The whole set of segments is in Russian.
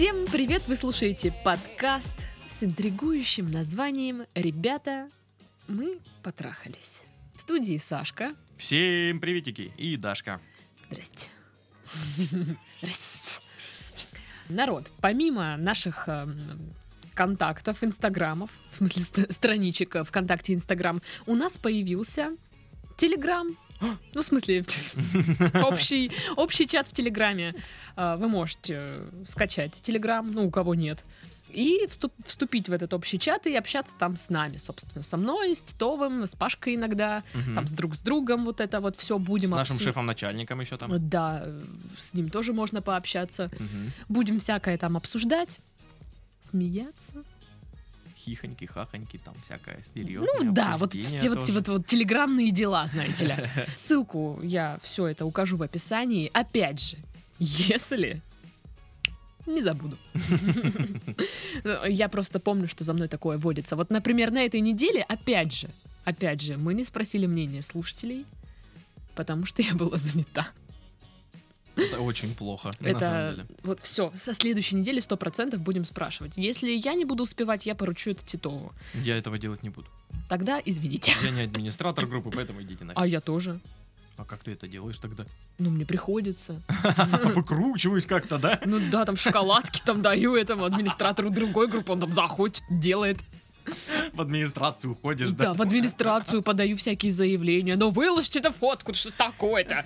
Всем привет! Вы слушаете подкаст с интригующим названием «Ребята, мы потрахались». В студии Сашка. Всем приветики и Дашка. Здрасте. Здрасте. Народ, помимо наших эм, контактов, инстаграмов, в смысле ст- страничек э, ВКонтакте, Инстаграм, у нас появился Телеграм. Ну, в смысле, общий, общий чат в Телеграме. А, Вы можете скачать Телеграм, ну, у кого нет, и вступ- вступить в этот общий чат и общаться там с нами, собственно, со мной, с Титовым, с Пашкой иногда, Мгм. там с друг с другом вот это вот все будем С нашим обсу- шефом-начальником еще там. Да, с ним тоже можно пообщаться. Мгм. Будем всякое там обсуждать, смеяться. Хихоньки, хахоньки, там всякое серьезное. Ну да, вот все вот, вот, вот телеграмные дела, знаете ли. Ссылку я все это укажу в описании. Опять же, если не забуду. Я просто помню, что за мной такое водится. Вот, например, на этой неделе, опять же, опять же, мы не спросили мнения слушателей, потому что я была занята. Это очень плохо, на самом Это деле. вот все. Со следующей недели сто процентов будем спрашивать. Если я не буду успевать, я поручу это Титову. Я этого делать не буду. Тогда извините. Я не администратор группы, поэтому идите нафиг. А я тоже. А как ты это делаешь тогда? Ну, мне приходится. Выкручиваюсь как-то, да? Ну да, там шоколадки там даю этому администратору другой группы, он там заходит, делает. В администрацию уходишь, Да, да? в администрацию подаю всякие заявления. Но выложите-то фотку, что такое-то?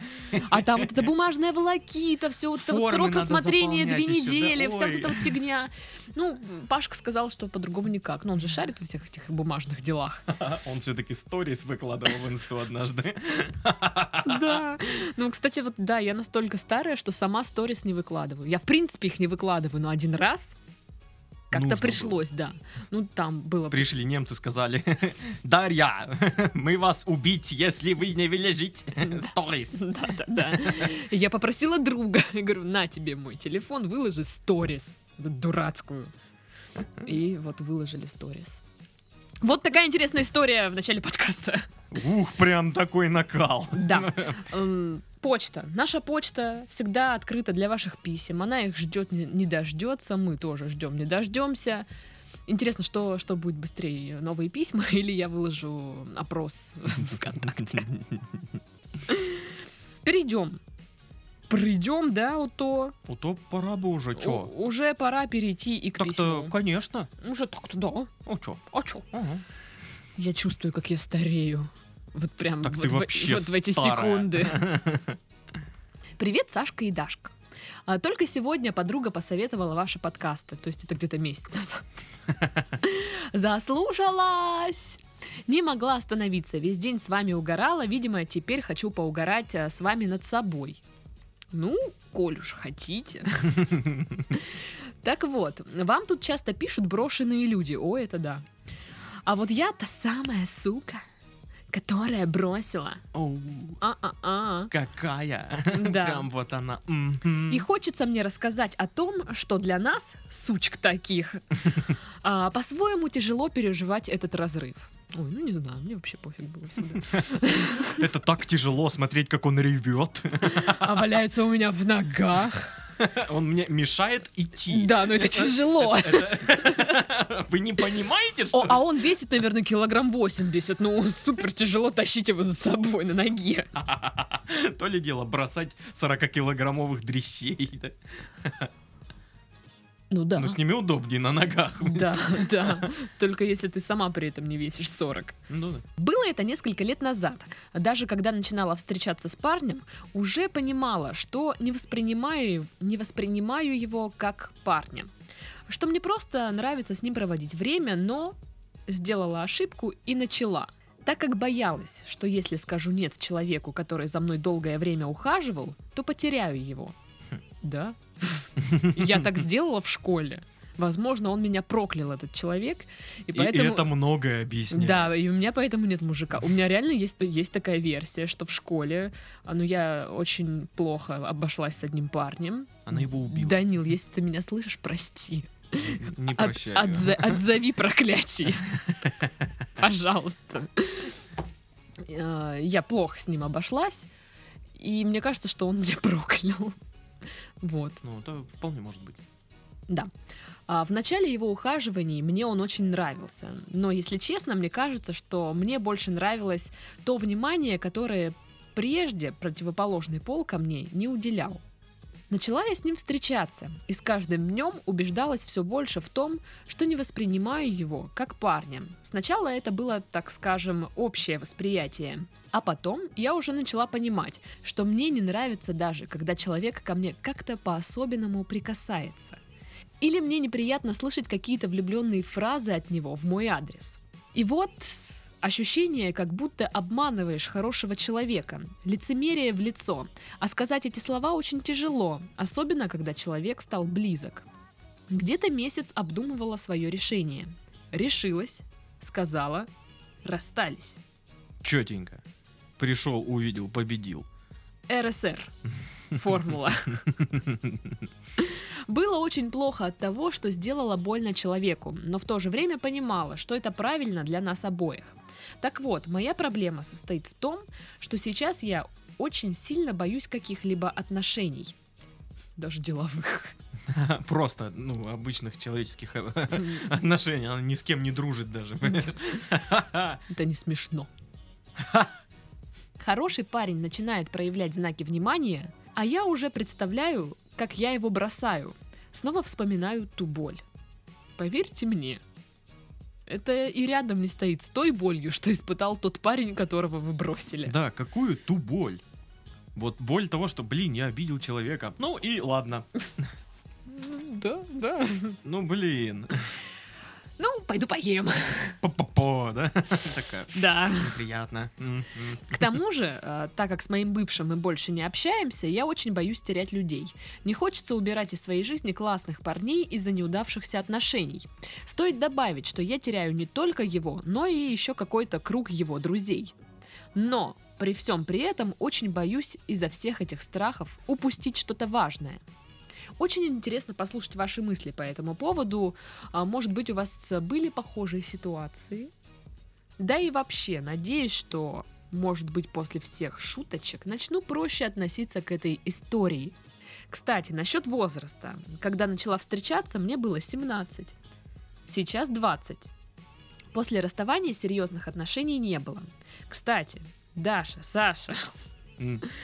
А там вот эта бумажная волокита, все вот это вот срок рассмотрения две недели, вся вот эта вот фигня. Ну, Пашка сказал, что по-другому никак. Но он же шарит во всех этих бумажных делах. Он все-таки сторис выкладывал в инсту однажды. Да. Ну, кстати, вот да, я настолько старая, что сама сторис не выкладываю. Я, в принципе, их не выкладываю, но один раз как-то Нужно пришлось, да. Ну, там было... Пришли немцы, сказали, Дарья, мы вас убить, если вы не выложите сторис. Да, да, да. Я попросила друга. Говорю, на тебе мой телефон, выложи сторис. Дурацкую. И вот выложили сторис. Вот такая интересная история в начале подкаста. Ух, прям такой накал. Да. Почта. Наша почта всегда открыта для ваших писем. Она их ждет, не, дождется. Мы тоже ждем, не дождемся. Интересно, что, что будет быстрее, новые письма или я выложу опрос ВКонтакте. Перейдем. Придем, да, вот то. Ну то пора бы уже, чё? У- Уже пора перейти и к Так-то, письму. конечно. Уже так-то, да. Ну чё? А чё? Ага. Я чувствую, как я старею. Вот прям Так вот, в, вот в эти старая. секунды. Привет, Сашка и Дашка. А, Только сегодня подруга посоветовала ваши подкасты, то есть это где-то месяц назад. Заслушалась! Не могла остановиться, весь день с вами угорала, видимо, теперь хочу поугарать а, с вами над собой. Ну, коль уж хотите. Так вот, вам тут часто пишут брошенные люди. О, это да. А вот я та самая сука, которая бросила. Оу, А-а-а. какая. Да. Прям вот она. мгм. И хочется мне рассказать о том, что для нас, сучек таких, а, по-своему тяжело переживать этот разрыв. Ой, ну не знаю, мне вообще пофиг было всегда. Это так тяжело смотреть, как он ревет. А валяется у меня в ногах. Он мне мешает идти. Да, но это тяжело. Вы не понимаете, что О, а он весит, наверное, килограмм 80. Ну, супер тяжело тащить его за собой на ноге. То ли дело бросать 40-килограммовых дресей. да. Ну да. Ну, с ними удобнее на ногах. Да, да. Только если ты сама при этом не весишь 40. Ну да. Было это несколько лет назад. Даже когда начинала встречаться с парнем, уже понимала, что не воспринимаю, не воспринимаю его как парня. Что мне просто нравится с ним проводить время, но сделала ошибку и начала. Так как боялась, что если скажу нет человеку, который за мной долгое время ухаживал, то потеряю его. Да? Я так сделала в школе. Возможно, он меня проклял, этот человек. И И поэтому... это многое объясняет. Да, и у меня поэтому нет мужика. У меня реально есть, есть такая версия, что в школе, а, ну, я очень плохо обошлась с одним парнем. Она его убила. Данил, если ты меня слышишь, прости. Не От- прощаю. отза- отзови проклятие. Пожалуйста. Э, Я плохо с ним обошлась, и мне кажется, что он меня проклял. Вот. Ну, это вполне может быть. Да. А, В начале его ухаживаний мне он очень нравился. Но, если честно, мне кажется, что мне больше нравилось то внимание, которое прежде противоположный пол ко мне не уделял. Начала я с ним встречаться, и с каждым днем убеждалась все больше в том, что не воспринимаю его как парня. Сначала это было, так скажем, общее восприятие. А потом я уже начала понимать, что мне не нравится даже, когда человек ко мне как-то по-особенному прикасается. Или мне неприятно слышать какие-то влюбленные фразы от него в мой адрес. И вот ощущение, как будто обманываешь хорошего человека, лицемерие в лицо. А сказать эти слова очень тяжело, особенно когда человек стал близок. Где-то месяц обдумывала свое решение. Решилась, сказала, расстались. Четенько. Пришел, увидел, победил. РСР. Формула. Было очень плохо от того, что сделала больно человеку, но в то же время понимала, что это правильно для нас обоих. Так вот, моя проблема состоит в том, что сейчас я очень сильно боюсь каких-либо отношений. Даже деловых. Просто, ну, обычных человеческих э, отношений. Она ни с кем не дружит даже. Это не смешно. Хороший парень начинает проявлять знаки внимания, а я уже представляю, как я его бросаю. Снова вспоминаю ту боль. Поверьте мне, это и рядом не стоит с той болью, что испытал тот парень, которого вы бросили. Да, какую ту боль. Вот боль того, что, блин, я обидел человека. Ну и ладно. Да, да. Ну, блин. Пойду поем. По-по-по, да? Такая. Да. М. К тому же, э, так как с моим бывшим мы больше не общаемся, я очень боюсь терять людей. Не хочется убирать из своей жизни классных парней из-за неудавшихся отношений. Стоит добавить, что я теряю не только его, но и еще какой-то круг его друзей. Но при всем при этом очень боюсь из-за всех этих страхов упустить что-то важное. Очень интересно послушать ваши мысли по этому поводу. А, Может быть, у вас были похожие ситуации? Да и вообще, надеюсь, что, может быть, после всех шуточек начну проще относиться к этой истории. Кстати, насчет возраста. Когда начала встречаться, мне было 17. Сейчас 20. После расставания серьезных отношений не было. Кстати, Даша, Саша.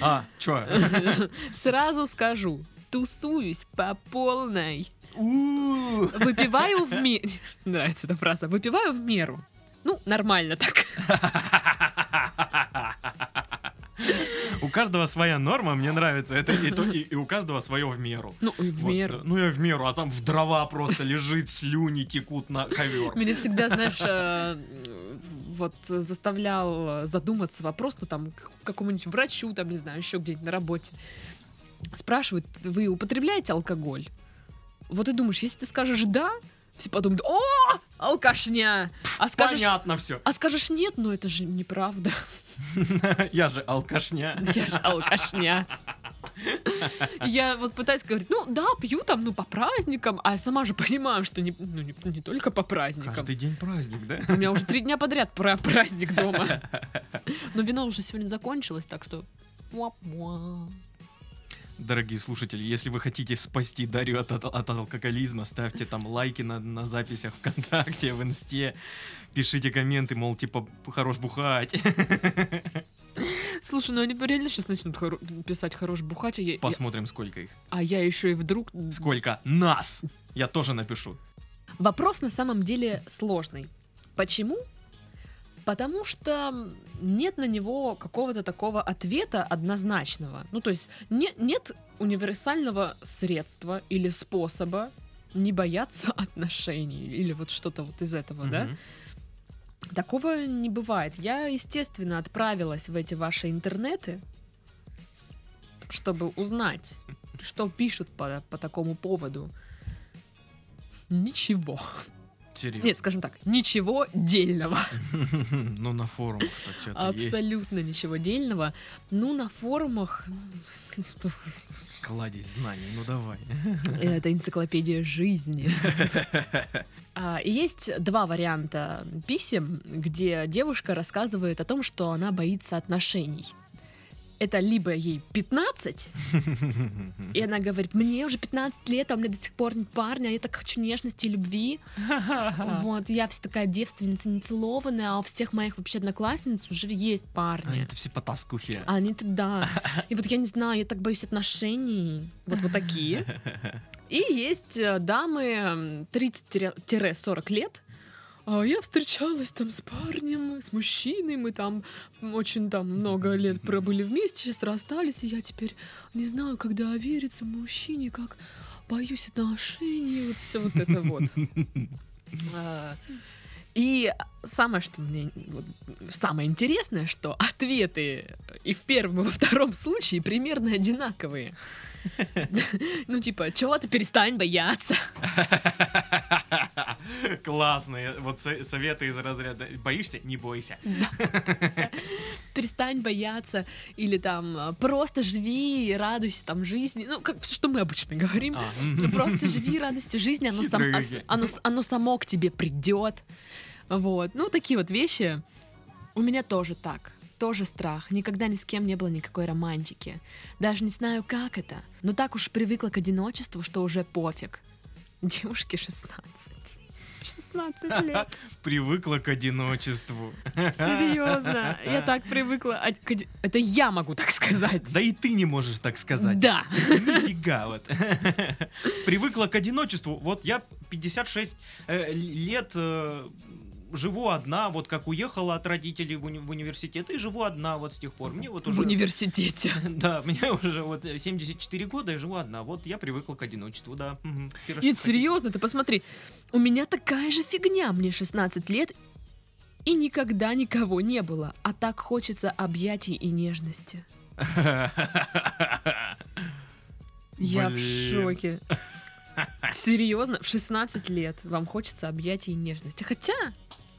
А, чё? сразу скажу, тусуюсь по полной. Выпиваю в меру. Нравится эта фраза. Выпиваю в меру. Ну, нормально так. У каждого своя норма, мне нравится это, и, то- и- и у каждого свое в меру. Ну, и в Вот, меру. да. Ну я в меру, а там в дрова просто лежит, слюни текут на ковер. Меня всегда, знаешь, э, вот заставлял задуматься вопрос, ну там к какому-нибудь врачу, там, не знаю, еще где-нибудь на работе. Спрашивают, вы употребляете алкоголь? Вот ты думаешь, если ты скажешь да, все подумают, о, алкашня! А скажешь, Понятно все. а скажешь нет, ну это же неправда. Я же алкашня. Я же алкашня. Я вот пытаюсь говорить, ну да, пью там, ну по праздникам, а я сама же понимаю, что не, ну, не, не только по праздникам. Каждый день праздник, да? У меня уже три дня подряд про праздник дома. Но вино уже сегодня закончилось, так что... Дорогие слушатели, если вы хотите спасти Дарью от, от- от алкоголизма, ставьте там лайки на, на записях ВКонтакте, в Инсте, пишите комменты, мол, типа, хорош бухать. Слушай, ну они реально сейчас начнут хоро- писать хорош бухать, а я, я- Посмотрим, сколько их. а я еще и вдруг... Сколько нас! Я тоже напишу. Вопрос на самом деле сложный. Почему? Потому что нет на него какого-то такого ответа однозначного. Ну, то есть не- нет универсального средства или способа не бояться отношений или вот что-то вот из этого, да? Мгм. Такого не бывает. Я, естественно, отправилась в эти ваши интернеты, чтобы узнать, что пишут по, по такому поводу. Ничего. Серьезно. Нет, скажем так, ничего дельного. Ну, на форумах-то что-то есть. Абсолютно ничего дельного. Ну, на форумах... Кладезь знаний, ну давай. Это энциклопедия жизни. А, есть два варианта писем, где девушка рассказывает о том, что она боится отношений. Это либо ей 15, и она говорит, мне уже 15 лет, а у меня до сих пор нет парня, а я так хочу нежности и любви. Вот, я вся такая девственница, нецелованная, а у всех моих вообще одноклассниц уже есть парни. Это все потаскухи. А Они-то да. И вот я не знаю, я так боюсь отношений. Вот вот такие. И есть э, дамы м, 30-40 лет. А я встречалась там с парнем, с мужчиной, мы там очень там много лет пробыли вместе, сейчас расстались, и я теперь не знаю, когда верится мужчине, как боюсь отношений, вот все вот это вот. А, И самое, что мне вот, самое интересное, что ответы и в первом, и во втором случае примерно одинаковые. Ну, типа, чего ты перестань бояться? Классные вот со- советы из разряда «Боишься? Не бойся». Перестань бояться. Или там э, просто живи, радуйся там жизни. Ну, как все, что мы обычно говорим. А, Ну, просто живи, радуйся жизни, оно, сам- оно, оно само к тебе придет. Вот. Ну, такие вот вещи. У меня тоже так. Тоже страх. Никогда ни с кем не было никакой романтики. Даже не знаю, как это. Но так уж привыкла к одиночеству, что уже пофиг. Девушке 16. 16 лет. Привыкла к одиночеству. Серьезно. Я так привыкла. Это я могу так сказать. Да и ты не можешь так сказать. Да. Нифига вот. Привыкла к одиночеству. Вот я 56 э, лет э, живу одна, вот как уехала от родителей в, уни- в университет, и живу одна вот с тех пор. Мне вот В уже... университете. Да, мне уже вот 74 года, и живу одна. Вот я привыкла к одиночеству, да. Пирожки Нет, хотите? серьезно, ты посмотри. У меня такая же фигня. Мне 16 лет, и никогда никого не было. А так хочется объятий и нежности. Я в шоке. Серьезно, в 16 лет вам хочется объятий и нежности. Хотя,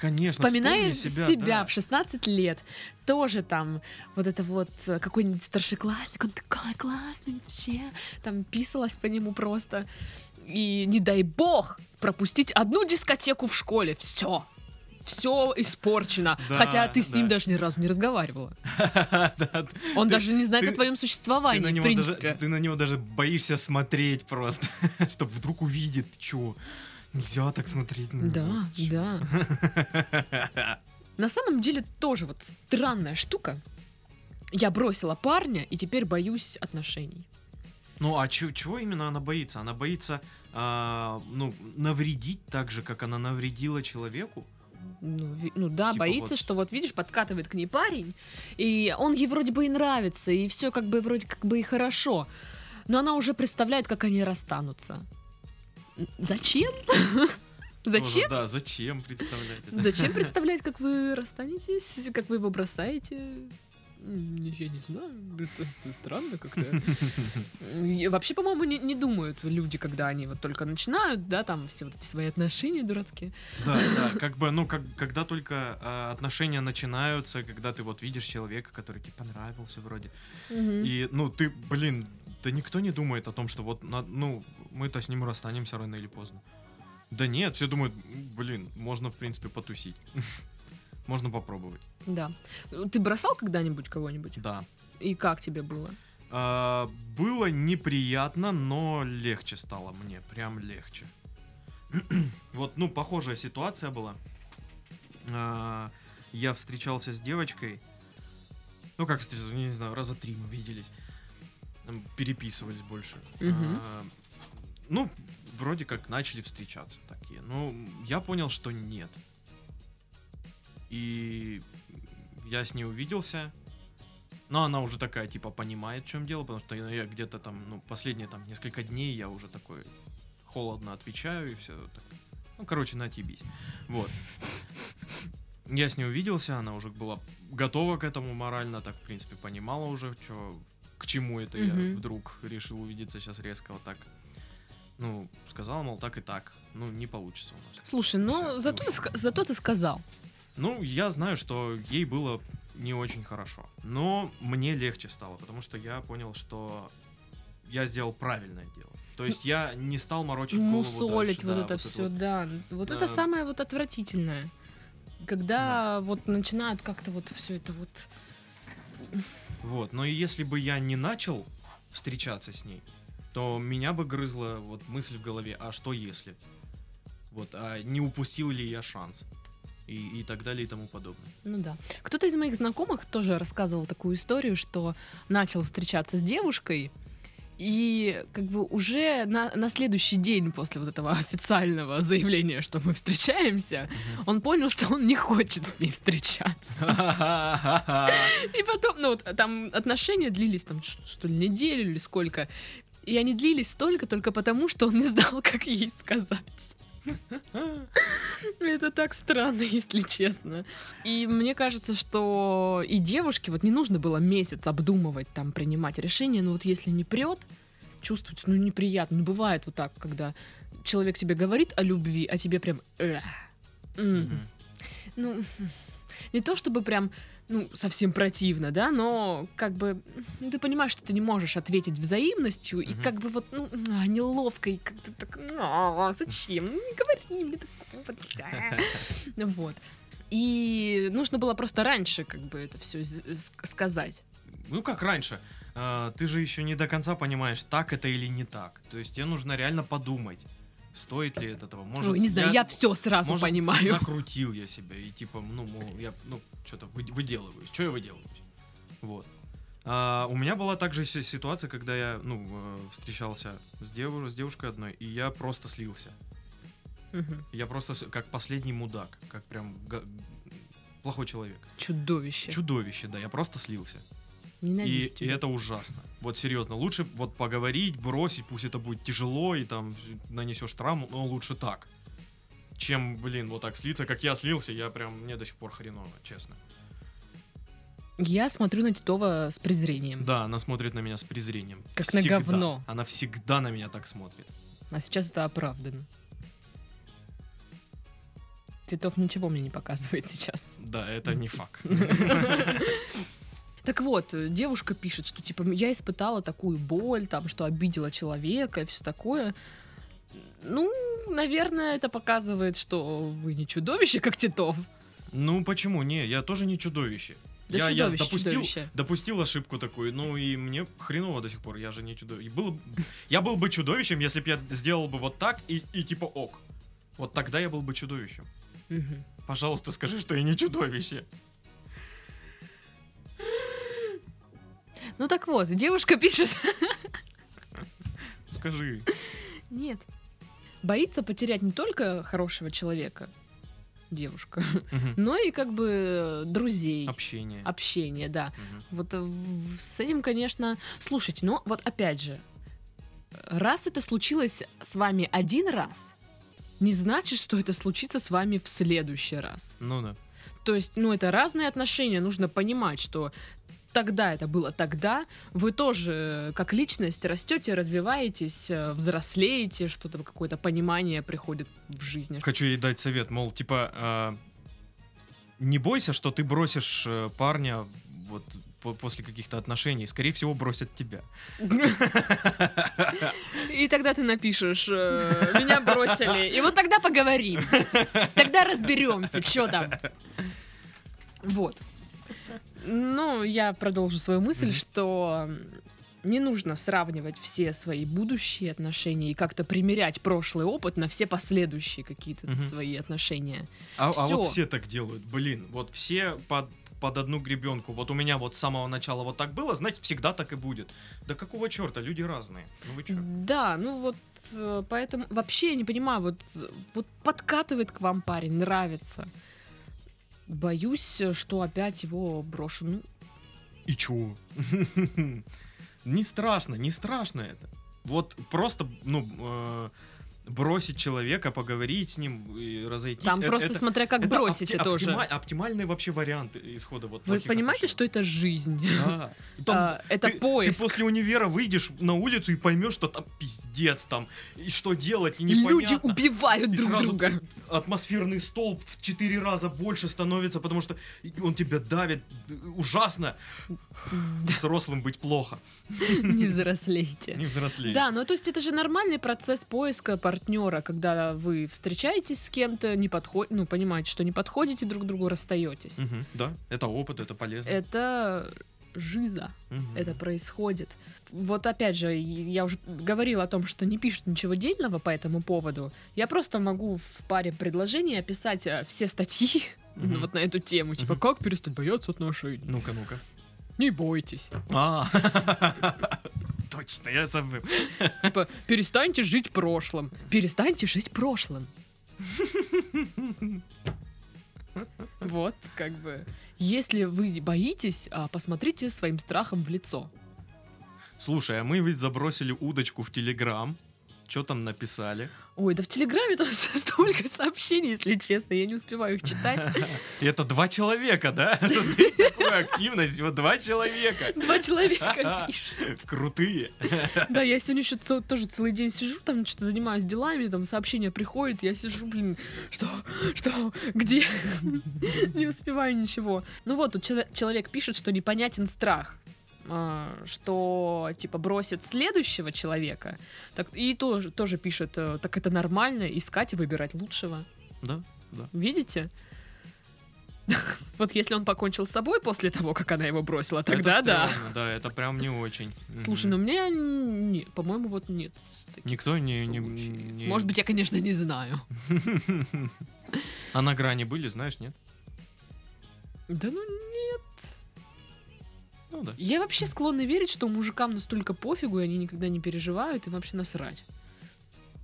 Конечно, вспоминая вспомни себя, да. в 16 лет, тоже там вот это вот э, какой-нибудь старшеклассник, он такой классный вообще, там писалась по нему просто. И не дай бог пропустить одну дискотеку в школе. Все. Все испорчено. Да, Хотя ты с ним да. даже ни разу не разговаривала. Он даже не знает о твоем существовании, в принципе. ты на него даже боишься смотреть просто, чтобы вдруг увидит, чё. Нельзя так смотреть. на Да, него, да. На самом деле тоже вот странная штука. Я бросила парня и теперь боюсь отношений. Ну а чё- чего именно она боится? Она боится, а, ну, навредить так же, как она навредила человеку? Ну, ви- ну да, Типа боится, вот- что вот видишь, подкатывает к ней парень, и он ей вроде бы и нравится, и все как бы вроде как бы и хорошо. Но она уже представляет, как они расстанутся. Зачем? Зачем? Тоже, да, зачем представлять это? Зачем представлять, как вы расстанетесь, как вы его бросаете? Я не знаю, это странно как-то. Вообще, по-моему, не, не думают люди, когда они вот только начинают, да, там все вот эти свои отношения дурацкие. Да, да, как бы, ну, как, когда только а, отношения начинаются, когда ты вот видишь человека, который тебе понравился вроде, и, ну, ты, блин, да никто не думает о том, что вот, на- ну, мы-то с ним расстанемся рано или поздно. Да нет, все думают, «М, блин, можно, в принципе, потусить. Можно попробовать. Да. Ты бросал когда-нибудь кого-нибудь? Да. И как тебе было? А, было неприятно, но легче стало мне, прям легче. вот, ну, похожая ситуация была. А, я встречался с девочкой. Ну, как встречался, не знаю, раза три мы виделись. Переписывались больше. Мгм. А, ну, вроде как начали встречаться такие. Ну, я понял, что нет. И я с ней увиделся. Но она уже такая, типа, понимает, в чем дело, потому что я где-то там, ну, последние там несколько дней я уже такой холодно отвечаю и все. Так. Ну, короче, натебись. Вот. Я с ней увиделся, она уже была готова к этому морально, так, в принципе, понимала уже, чё, к чему это я Мгм. вдруг решил увидеться сейчас резко вот так. Ну, сказала, мол, так и так. Ну, не получится у нас. Слушай, ну Всё, зато, ты, всё. ска- зато ты сказал. Ну, я знаю, что ей было не очень хорошо. Но мне легче стало, потому что я понял, что я сделал правильное дело. То есть я не стал морочить голову Мусолить дальше, вот да, это все, вот. да. Вот Да. это самое вот отвратительное. Когда вот начинают как-то вот все это вот Вот. Но если бы я не начал встречаться с ней, то меня бы грызла вот мысль в голове, а что если? Вот, а не упустил ли я шанс? И, и так далее и тому подобное. Ну да. Кто-то из моих знакомых тоже рассказывал такую историю, что начал встречаться с девушкой, и как бы уже на, на следующий день после вот этого официального заявления, что мы встречаемся, он понял, что он не хочет с ней встречаться. И потом, ну вот там отношения длились там что ли неделю или сколько. И они длились столько только потому, что он не знал, как ей сказать. Это так странно, если честно. И мне кажется, что и девушке вот не нужно было месяц обдумывать, там, принимать решение, но вот если не прет, чувствуется, ну, неприятно. Ну, бывает вот так, когда человек тебе говорит о любви, а тебе прям... Ну, не то чтобы прям ну, совсем противно, да, но как бы ну, ты понимаешь, что ты не можешь ответить взаимностью, и Мгм. как бы вот ну, а, неловко, и как-то так, «А, зачем? Ну, не говори мне такого. да». Вот. И нужно было просто раньше как бы это все сказать. Ну, как раньше. А, ты же еще не до конца понимаешь, так это или не так. То есть тебе нужно реально подумать, стоит ли это того. Может, Ой, не знаю, я, все сразу может, понимаю. накрутил я себя и типа, ну, мол, я, ну, что-то выделываюсь. Что я выделываюсь? Вот. А, у меня была также си- ситуация, когда я, ну, э, встречался с, деву- с девушкой одной, и я просто слился. Мгм. Я просто как последний мудак, как прям плохой человек. Чудовище. Чудовище, да, я просто слился. Ненавижу И, и тебя. это ужасно. Вот серьезно, лучше вот поговорить, бросить, пусть это будет тяжело, и там нанесешь травму, но лучше так. Чем, блин, вот так слиться, как я слился, я прям, мне до сих пор хреново, честно. Я смотрю на Титова с презрением. Да, она смотрит на меня с презрением. Как на говно. Она всегда на меня так смотрит. А сейчас это оправдано. Титов ничего мне не показывает сейчас. Да, это не факт. Так вот, э, девушка пишет, что типа я испытала такую боль, там, что обидела человека и все такое. Ну, наверное, это показывает, что вы не чудовище, как Титов. Ну почему? Не, я тоже не чудовище. Да я, я допустил, чудовище. допустил ошибку такую, ну и мне хреново до сих пор, я же не чудовище. Был, я был бы чудовищем, если бы я сделал бы вот так и, и типа ок. Вот тогда я был бы чудовищем. Мгм. Пожалуйста, скажи, что я не чудовище. Ну так вот, девушка пишет. Скажи. Нет. Боится потерять не только хорошего человека, девушка, Мгм. но и как бы друзей, Общение. общение, да. Мгм. Вот э, с этим, конечно, слушайте, ну вот опять же, раз это случилось с вами один раз, не значит, что это случится с вами в следующий раз. Ну да. То есть, ну это разные отношения, нужно понимать, что тогда это было тогда, вы тоже э, как личность растете, развиваетесь, э, взрослеете, что-то какое-то понимание приходит в жизни. Хочу ей дать совет, мол, типа, а, не бойся, что ты бросишь э, парня вот по- после каких-то отношений, скорее всего, бросят тебя. И тогда ты напишешь, э, меня бросили. И вот тогда поговорим. Тогда разберемся, что там. Вот. Ну, я продолжу свою мысль, Мгм. что не нужно сравнивать все свои будущие отношения и как-то примерять прошлый опыт на все последующие какие-то Мгм. свои отношения. А, а вот все так делают, блин, вот все под, под одну гребенку. Вот у меня вот с самого начала вот так было, значит, всегда так и будет. Да какого черта, люди разные. Ну вы чё? Да, ну вот э, поэтому вообще я не понимаю, вот, вот подкатывает к вам парень, нравится. Боюсь, что опять его брошу. Ну, И чё? Не страшно, не страшно это. Вот просто, ну, э, бросить человека, поговорить с ним и разойтись. там это- просто это- смотря как это бросите опти- тоже. оптима- оптимальный вообще вариант исхода вот Вы понимаете, отношений. что это жизнь? Да. Там А, это ты, поиск. Ты после универа выйдешь на улицу и поймешь, что там пиздец там, и что делать, и Люди непонятно. убивают И друг друга. Атмосферный столб в четыре раза больше становится, потому что он тебя давит ужасно. Взрослым быть плохо. Не взрослейте. Не взрослеть. Да, ну то есть это же нормальный процесс поиска партнера, когда вы встречаетесь с кем-то, не подходите, ну понимаете, что не подходите друг другу, расстаетесь. Мгм, да, это опыт, это полезно. Это жиза Мгм. это происходит. Вот опять же, я уже говорила о том, что не пишут ничего дельного по этому поводу. Я просто могу в паре предложений описать э, все статьи Мгм. вот на эту тему. Типа, Мгм. как перестать бояться отношений? Ну-ка, ну-ка. Не бойтесь. А, точно, я забыл. Типа, перестаньте жить прошлым. Перестаньте жить прошлым. Вот, как бы. Если вы боитесь, а, посмотрите своим страхом в лицо. Слушай, а мы ведь забросили удочку в Телеграм. Что там написали? Ой, да в Телеграме там столько сообщений, если честно, я не успеваю их читать. И это два человека, да? Создают такую активность. Вот два человека. Два человека пишут. Крутые. Да, я сегодня еще то- тоже целый день сижу, там что-то занимаюсь делами, там сообщения приходят, я сижу, блин, что, что, где? Не успеваю ничего. Ну вот, тут чело- человек пишет, что непонятен страх что типа бросит следующего человека, так и тоже тоже пишет, э, так это нормально искать и выбирать лучшего. Да? Видите? Вот если он покончил с собой после того, как она его бросила, тогда Это да. Да, это прям не очень. Слушай, ну мне, не, по-моему, вот нет. Никто не... не- не- Может быть, я, конечно, не знаю. А на грани были, знаешь, нет? Да ну. Ну да. Я вообще склонна верить, что мужикам настолько пофигу, и они никогда не переживают, им вообще насрать.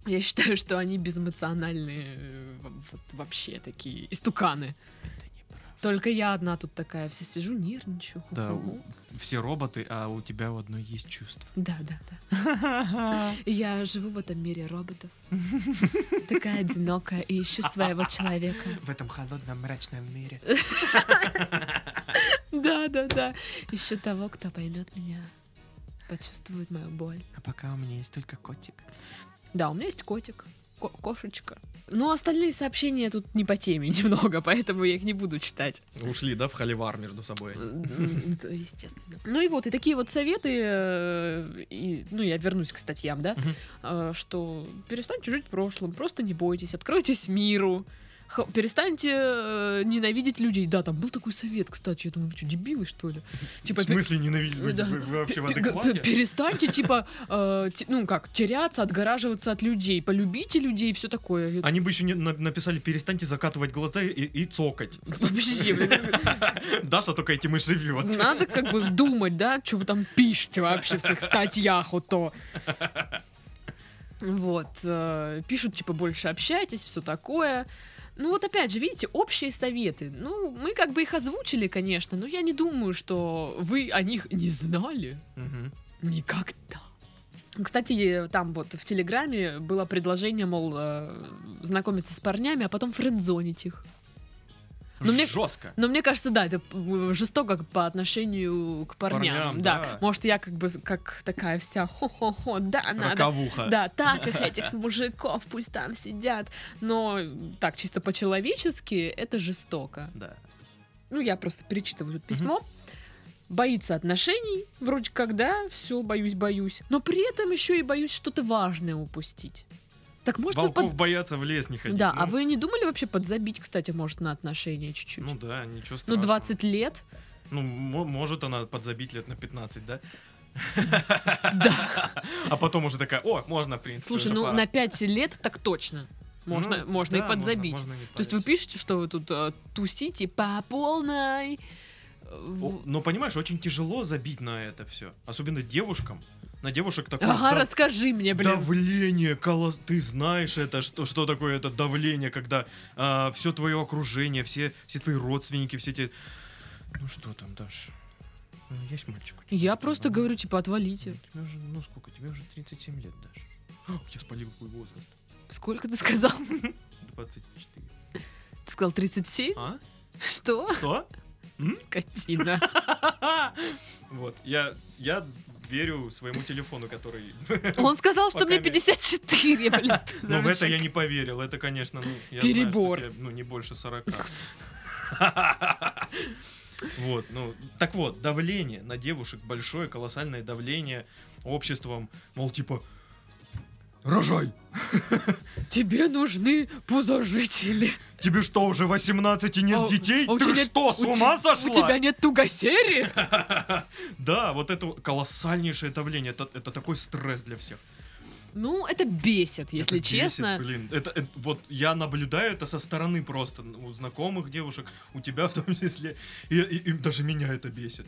Я считаю, что они безэмоциональные э, вот вообще такие истуканы. Только я одна тут такая, вся сижу, нервничаю. Да, ху-ху-ху. Все роботы, а у тебя у одной есть чувство. да, да, да. Я живу в этом мире роботов. Такая одинокая и ищу своего человека. В этом холодном мрачном мире. Да, да, да. Ищу того, кто поймет меня, почувствует мою боль. А пока у меня есть только котик. Да, у меня есть котик, ко- кошечка. Но остальные сообщения тут не по теме немного, поэтому я их не буду читать. Ушли, да, в холивар между собой. Естественно. Ну и вот, и такие вот советы, э, и, ну я вернусь к статьям, да, э, что перестаньте жить прошлым, просто не бойтесь, откройтесь миру, перестаньте э, ненавидеть людей. Да, там был такой совет, кстати, я думаю, вы что, дебилы, что ли? Типа, В смысле ненавидеть? Вы, Да. вы- вы вообще в адеквате? Перестаньте, типа, э, те- ну как, теряться, отгораживаться от людей, полюбите людей и все такое. Они бы еще не на- написали, перестаньте закатывать глаза и, и цокать. Вообще, Даша только этим и живет. надо как бы думать, да, что вы там пишете вообще в своих статьях, вот то. Вот, э, пишут, типа, больше общайтесь, все такое. Ну вот опять же, видите, общие советы. Ну, мы как бы их озвучили, конечно, но я не думаю, что вы о них не знали. Мгм. Никогда. Кстати, там вот в Телеграме было предложение, мол, э, знакомиться с парнями, а потом френдзонить их. Но мне, Жестко. но мне кажется, да, это жестоко по отношению к парням. Парням, да. да. может, я как бы как такая вся хо-хо-хо, да, надо. Роковуха. Да, так их этих мужиков пусть там сидят. Но так, чисто по-человечески, это жестоко. Да. Ну, я просто перечитываю тут письмо. Боится отношений, вроде как, да, все, боюсь, боюсь. Но при этом еще и боюсь что-то важное упустить. Так может Волков под... боятся в лес не ходить. Да, Ну, а вы не думали вообще подзабить, кстати, может, на отношения чуть-чуть? Ну да, ничего Ну, страшного. 20 лет? Ну, мо- может она подзабить лет на 15, да? Да. А потом уже такая, о, можно, в принципе, Слушай, ну пора». на 5 лет так точно. Можно, Ну, можно да, и подзабить. можно не То есть вы пишете, что вы тут э, тусите по полной. э, О, Но понимаешь, очень тяжело забить на это все. Особенно девушкам. На девушек такое Ага, да- расскажи мне, блин. давление, колос... ты знаешь это, что, что такое это давление, когда все твое окружение, все, все твои родственники, все те... Ну что там, Даш? Ну, есть мальчик? Я просто говорю, типа, отвалите. Тебе уже, ну сколько, тебе уже 37 лет, Даш. О, я спалил твой возраст. Сколько ты сказал? 24. Ты сказал 37? А? Что? Что? М? Скотина. Вот, я, я верю своему телефону, который... Он сказал, что мне не- 54, блин. Но в это я не поверил, это, конечно, ну, Перебор. ну, не больше 40. Вот, ну, так вот, давление на девушек большое, колоссальное давление обществом, мол, типа, рожай, Тебе нужны пузожители. Тебе что, уже 18 и нет А- детей? а Ты нет- что, с ума сошла? У тебя нет тугосери? Да, вот это колоссальнейшее давление. Это, это такой стресс для всех. Ну, это бесит, если Это бесит, честно. блин, это, это- вот я наблюдаю это со стороны просто у знакомых девушек, у тебя в том числе, и, и- и даже меня это бесит.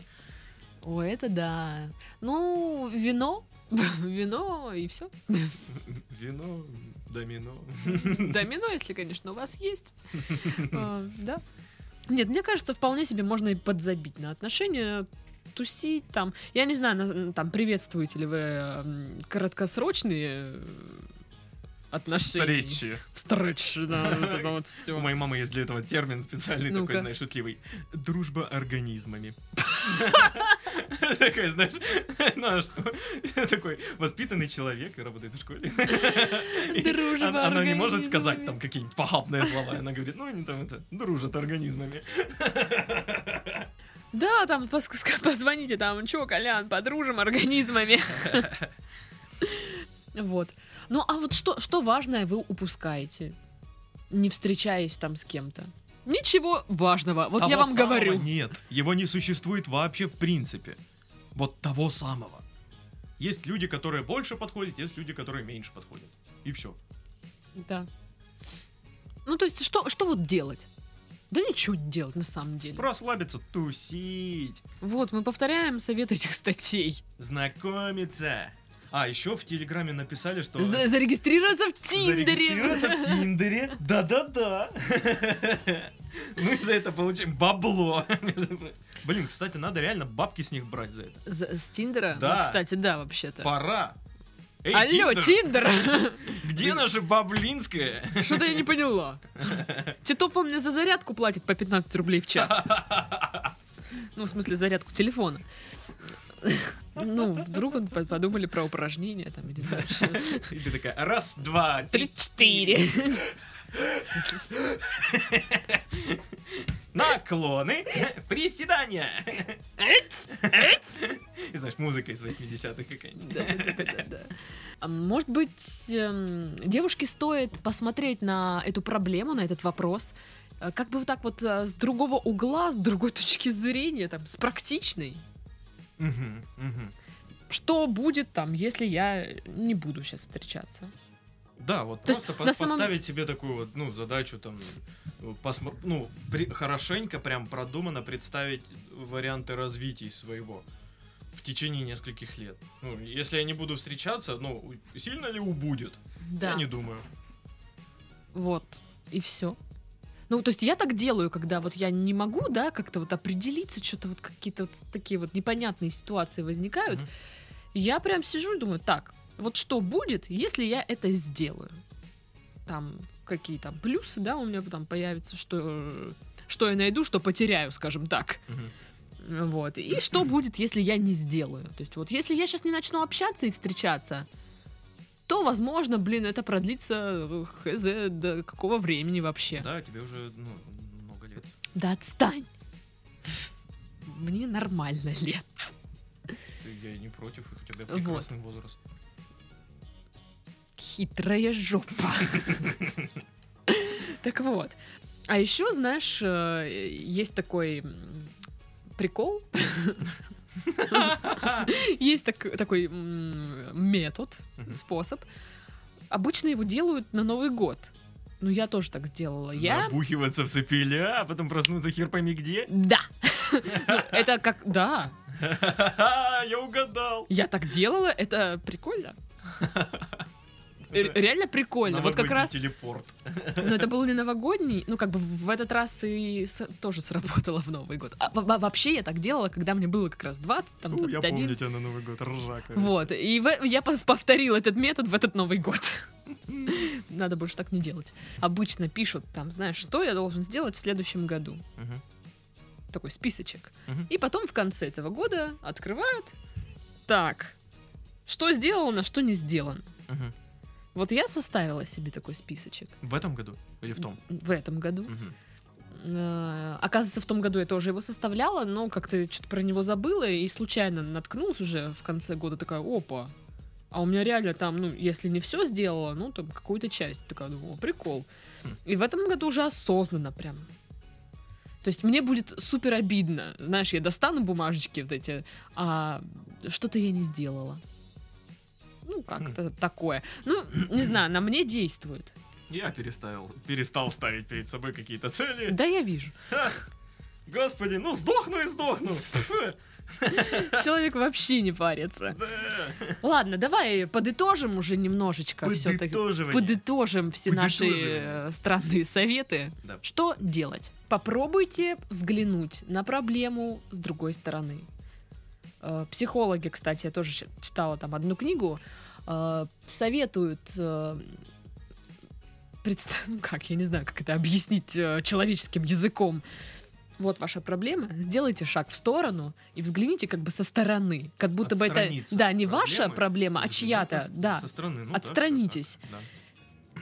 О, это да. Ну, вино, вино и все. Вино, домино. Домино, если, конечно, у вас есть. А, Да. Нет, мне кажется, вполне себе можно и подзабить на отношения, тусить там. Я не знаю, на- там приветствуете ли вы краткосрочные э, отношения. Встречи. Встречи, да, вот это вот У все. моей мамы есть для этого термин специальный, такой, знаешь, шутливый. Дружба организмами. Такой, знаешь, такой воспитанный человек и работает в школе. Дружба она- не может сказать там какие-нибудь похабные слова. Она говорит, ну, они там это, дружат организмами. Да, там позвоните, там, чё, Колян, подружим организмами. Вот. Ну, а вот что, что важное вы упускаете, не встречаясь там с кем-то? Ничего важного. Вот Того я вам самого говорю. Нет, его не существует вообще в принципе. Вот того самого. Есть люди, которые больше подходят, есть люди, которые меньше подходят. И все. Да. Ну, то есть, что, что вот делать? Да ничего не делать на самом деле. Расслабиться, тусить, Вот, мы повторяем совет этих статей. знакомиться. А, еще в Телеграме написали, что... За- зарегистрироваться в Тиндере. Зарегистрироваться в Тиндере. Да-да-да. Мы за это получим бабло. Блин, кстати, надо реально бабки с них брать за это. За- с Тиндера? Да. Ну, кстати, да, вообще-то. Пора. Эй, Алло, Тиндер! Где наша баблинская? Что-то я не поняла. Титов он мне за зарядку платит по 15 рублей в час. Ну, в смысле, зарядку телефона. Ну, вдруг он по- подумали про упражнения, там, не знаю. И ты такая, раз, два, три, Три-четыре. Наклоны, приседания. И знаешь, музыка из 80-х какая-нибудь. А Может быть, эм, девушке стоит посмотреть на эту проблему, на этот вопрос, э, как бы вот так вот э, с другого угла, с другой точки зрения, там, с практичной. Что будет там, если я не буду сейчас встречаться? Да, вот То просто по- на самом- поставить себе такую вот, ну, задачу там, э, посмо- ну, при- хорошенько, прям продуманно представить варианты развития своего в течение нескольких лет. Ну, если я не буду встречаться, ну, сильно ли убудет? Да. Я не думаю. Вот, и все. Ну, то есть я так делаю, когда вот я не могу, да, как-то вот определиться, что-то вот какие-то вот такие вот непонятные ситуации возникают. Мгм. Я прям сижу и думаю, так, вот что будет, если я это сделаю? Там какие там плюсы, да, у меня там появятся, что, что я найду, что потеряю, скажем так. Мгм. Вот. И что будет, если я не сделаю? То есть вот если я сейчас не начну общаться и встречаться, то, возможно, блин, это продлится э, хз до какого времени вообще. Да, тебе уже, ну, много лет. Да отстань! Мне нормально лет. Я не против, у тебя Вот. прекрасный возраст. Хитрая жопа. Так вот. А еще, знаешь, э, есть такой прикол. Есть так- такой метод, способ. Обычно его делают на Новый год. Ну, я тоже так сделала. Я... Набухиваться в цепеля, а потом проснуться хер пойми где. Да. Ну, это как... Да. Я угадал. Я так делала, это прикольно. Ре- Реально прикольно. Вот как раз... телепорт. Но это был не новогодний, ну как бы в этот раз и с- тоже сработало в Новый год. А во- вообще я так делала, когда мне было как раз 20, там У, Я 21. помню тебя на Новый год, ржака. Вот, и в- я пов- повторила этот метод в этот Новый год. Надо больше так не делать. Обычно пишут там, знаешь, что я должен сделать в следующем году. Такой списочек. И потом в конце этого года открывают. Так, что сделано, что не сделано. Мгм. Вот я составила себе такой списочек В этом году или в том? в этом году. Э, Оказывается, в том году я тоже его составляла, но как-то что-то про него забыла и случайно наткнулась уже в конце года такая, опа, А у меня реально там, ну, если не все сделала, ну, там какую-то часть. Такая, думаю, «О, прикол. Хм. И в этом году уже осознанно прям. То есть мне будет супер обидно. Знаешь, я достану бумажечки вот эти, а что-то я не сделала. Ну, как-то такое. Ну, не знаю, на мне действует. Я переставил, перестал ставить перед собой какие-то цели. Да, я вижу. Ха! Господи, ну сдохну и сдохну. Человек вообще не парится. да. Ладно, давай подытожим уже немножечко все-таки. Подытожим все наши э, странные советы. Да. Что делать? Попробуйте взглянуть на проблему с другой стороны. Э, Психологи, кстати, я тоже читала там одну книгу, э, советуют э, ну как, я не знаю, как это объяснить человеческим языком. Вот ваша проблема. Сделайте шаг в сторону и взгляните как бы со стороны. Как будто бы это, да, не ваша проблемы, проблема, а взглянуть чья-то, да. Со стороны. ну Отстранитесь. да.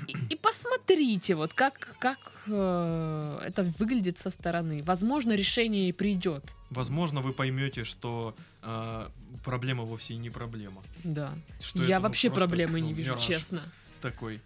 И, и посмотрите, вот как, как э, это выглядит со стороны. Возможно, решение и придет. Возможно, вы поймете, что э, проблема вовсе и не проблема. Да. Что Я это, ну, вообще просто, проблемы ну, не вижу, честно. Такой.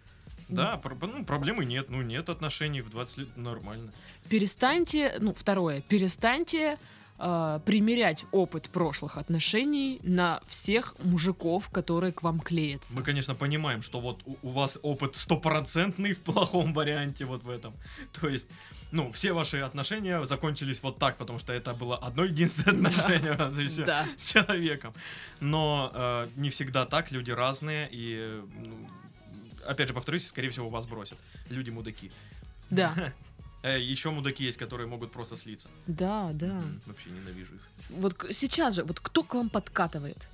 Да, про- ну, проблемы нет. Ну, нет отношений в 20 лет нормально. Перестаньте, ну, второе, перестаньте э, примерять опыт прошлых отношений на всех мужиков, которые к вам клеятся. Мы, конечно, понимаем, что вот у, у вас опыт стопроцентный в плохом варианте вот в этом. То есть, ну, все ваши отношения закончились вот так, потому что это было одно единственное Да. отношение всё, Да. с человеком. Но э, не всегда так, люди разные, и, ну, опять же, повторюсь, скорее всего, вас бросят. Люди мудаки. Да, Еще мудаки есть, которые могут просто слиться. да, да. М, Вообще ненавижу их. Вот сейчас же, вот кто к вам подкатывает?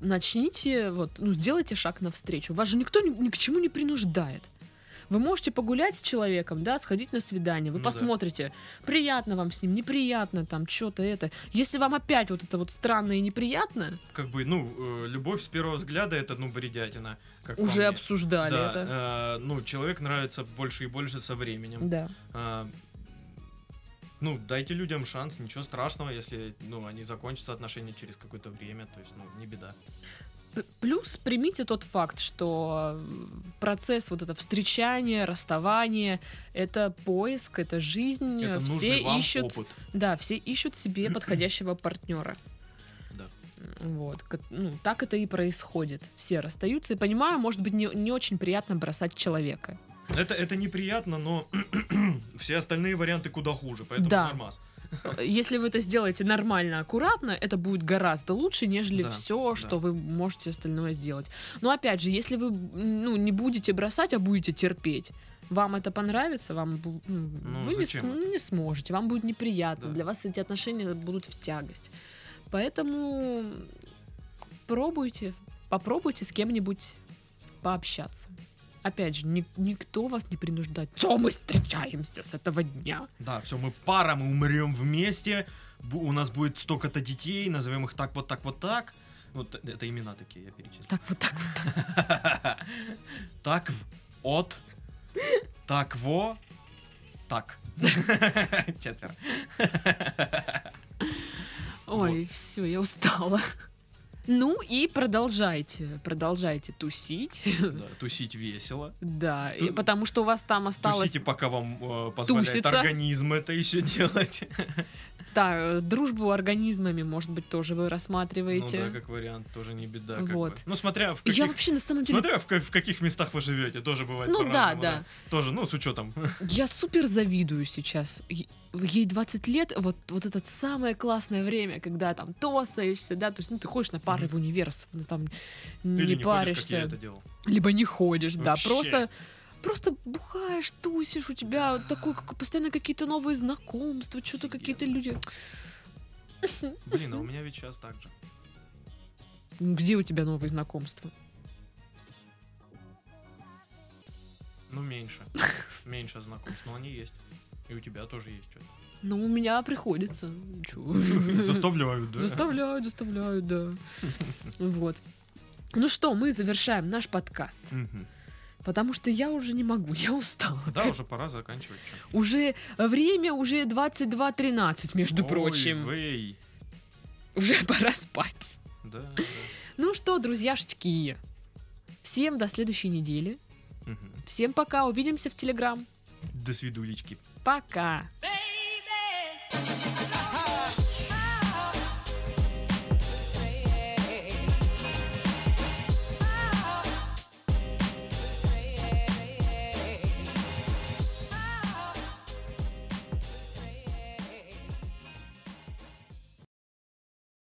Начните, вот, ну, сделайте шаг навстречу. Вас же никто ни, ни к чему не принуждает. Вы можете погулять с человеком, да, сходить на свидание, вы Ну да. посмотрите, приятно вам с ним, неприятно, там, что-то это. Если вам опять вот это вот странно и неприятно, Как бы, ну, э, любовь с первого взгляда это, ну, бредятина. Как уже обсуждали Да, это. э, ну, человек нравится больше и больше со временем. Да. А, ну, дайте людям шанс, ничего страшного, если, ну, они закончатся отношения через какое-то время, то есть, ну, не беда. Плюс примите тот факт, что э, процесс вот это встречания, расставания, это поиск, это жизнь, Это все нужный вам ищут опыт. Да, все ищут себе подходящего партнера. Да. Вот, ну, так это и происходит. Все расстаются, и понимаю, может быть, не, не очень приятно бросать человека. Это, это неприятно, но все остальные варианты куда хуже, поэтому Да. нормас. Если вы это сделаете нормально, аккуратно, это будет гораздо лучше, нежели Да, все, что да. вы можете остальное сделать. Но опять же, если вы ну, не будете бросать, а будете терпеть, вам это понравится, вам ну, Ну, вы не, не сможете, вам будет неприятно, Да. для вас эти отношения будут в тягость. Поэтому пробуйте, попробуйте с кем-нибудь пообщаться. Опять же, ни- никто вас не принуждает. Что мы встречаемся с этого дня? Да, все, мы пара, мы умрем вместе, у нас будет столько-то детей, назовем их так, вот так, вот так. Вот это имена такие, я перечислил. Так вот так вот. Так, в, от, так, во, так. Четверо. Ой, все, я устала. Ну и продолжайте, продолжайте тусить. Да, тусить весело. Да, и Ту- потому что у вас там осталось... Тусите, пока вам э, позволяет Туситься. организм это еще делать. Да, э, дружбу организмами, может быть, тоже вы Ну рассматриваете. да, как вариант, тоже не беда. Вот. бы. Ну, смотря в Я каких... вообще на самом деле... Смотря в, в каких местах вы живете, тоже бывает Ну да, по-разному, да. Тоже, ну, с учетом. Я супер завидую сейчас. Ей 20 лет, вот, вот это самое классное время, когда там тосаешься, да, то есть, ну, ты ходишь на пары Мгм. в универ, особенно там не, Или не ходишь, как паришься, я это делал. либо не ходишь, да, Вообще. просто просто бухаешь, тусишь, у тебя такой, как, постоянно какие-то новые знакомства, что-то какие-то люди. Блин, а у меня ведь сейчас так же. Где у тебя новые знакомства? Ну, меньше. Меньше знакомств, но они есть. И у тебя тоже есть что-то. Ну, у меня приходится. Заставляют, да? Заставляют, заставляют, да. Вот. Ну что, мы завершаем наш подкаст. Мгм. Потому что я уже не могу, я устала. Да, уже пора заканчивать. чё. Уже время уже 22.13, между Ой, прочим. вей. Уже пора спать. Да, да. Ну что, друзьяшечки, всем до следующей недели. Мгм. Всем пока, увидимся в Телеграм. До свидулечки. Пока. Baby,